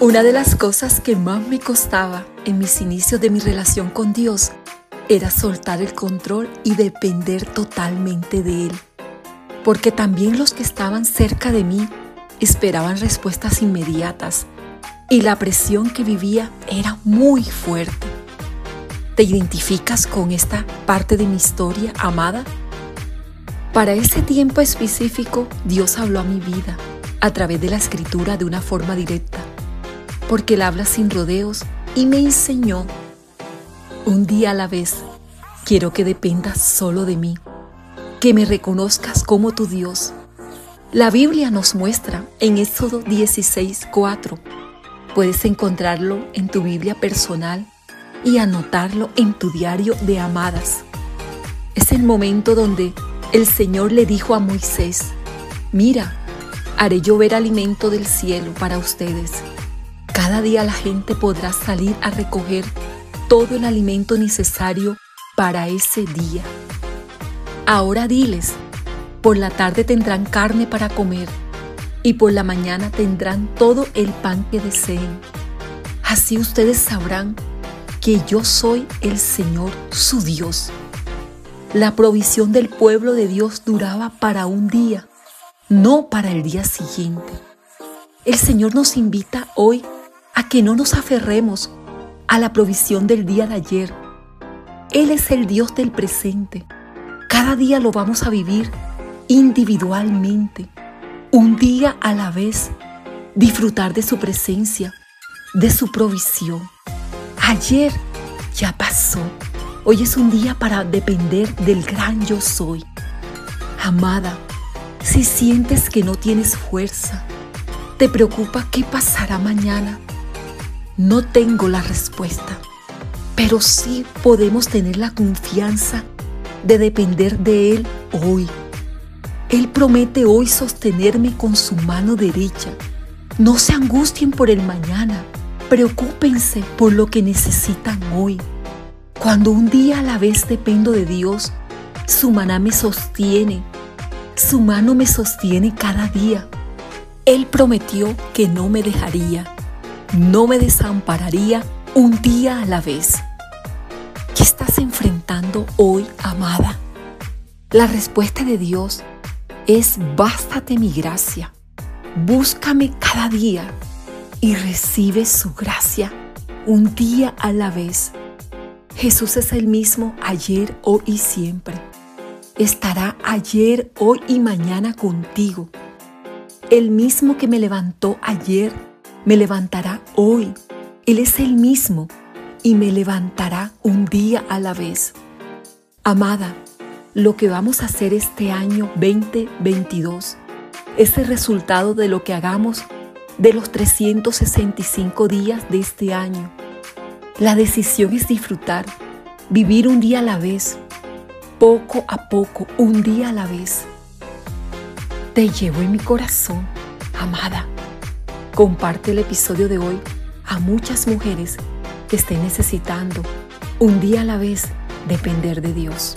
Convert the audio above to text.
Una de las cosas que más me costaba en mis inicios de mi relación con Dios era soltar el control y depender totalmente de Él. Porque también los que estaban cerca de mí esperaban respuestas inmediatas y la presión que vivía era muy fuerte. ¿Te identificas con esta parte de mi historia, amada? Para ese tiempo específico, Dios habló a mi vida a través de la escritura de una forma directa porque Él habla sin rodeos y me enseñó un día a la vez. Quiero que dependas solo de mí, que me reconozcas como tu Dios. La Biblia nos muestra en Éxodo 16:4. Puedes encontrarlo en tu Biblia personal y anotarlo en tu diario de amadas. Es el momento donde el Señor le dijo a Moisés, mira, haré llover alimento del cielo para ustedes cada día la gente podrá salir a recoger todo el alimento necesario para ese día. Ahora diles, por la tarde tendrán carne para comer y por la mañana tendrán todo el pan que deseen. Así ustedes sabrán que yo soy el Señor su Dios. La provisión del pueblo de Dios duraba para un día, no para el día siguiente. El Señor nos invita hoy a que no nos aferremos a la provisión del día de ayer. Él es el Dios del presente. Cada día lo vamos a vivir individualmente, un día a la vez, disfrutar de su presencia, de su provisión. Ayer ya pasó. Hoy es un día para depender del gran yo soy. Amada, si sientes que no tienes fuerza, te preocupa qué pasará mañana, no tengo la respuesta, pero sí podemos tener la confianza de depender de Él hoy. Él promete hoy sostenerme con su mano derecha. No se angustien por el mañana, preocúpense por lo que necesitan hoy. Cuando un día a la vez dependo de Dios, su maná me sostiene, su mano me sostiene cada día. Él prometió que no me dejaría no me desampararía un día a la vez. ¿Qué estás enfrentando hoy, amada? La respuesta de Dios es bástate mi gracia. Búscame cada día y recibe su gracia un día a la vez. Jesús es el mismo ayer, hoy y siempre. Estará ayer, hoy y mañana contigo. El mismo que me levantó ayer me levantará hoy. Él es el mismo y me levantará un día a la vez. Amada, lo que vamos a hacer este año 2022 es el resultado de lo que hagamos de los 365 días de este año. La decisión es disfrutar, vivir un día a la vez, poco a poco, un día a la vez. Te llevo en mi corazón, amada. Comparte el episodio de hoy a muchas mujeres que estén necesitando un día a la vez depender de Dios.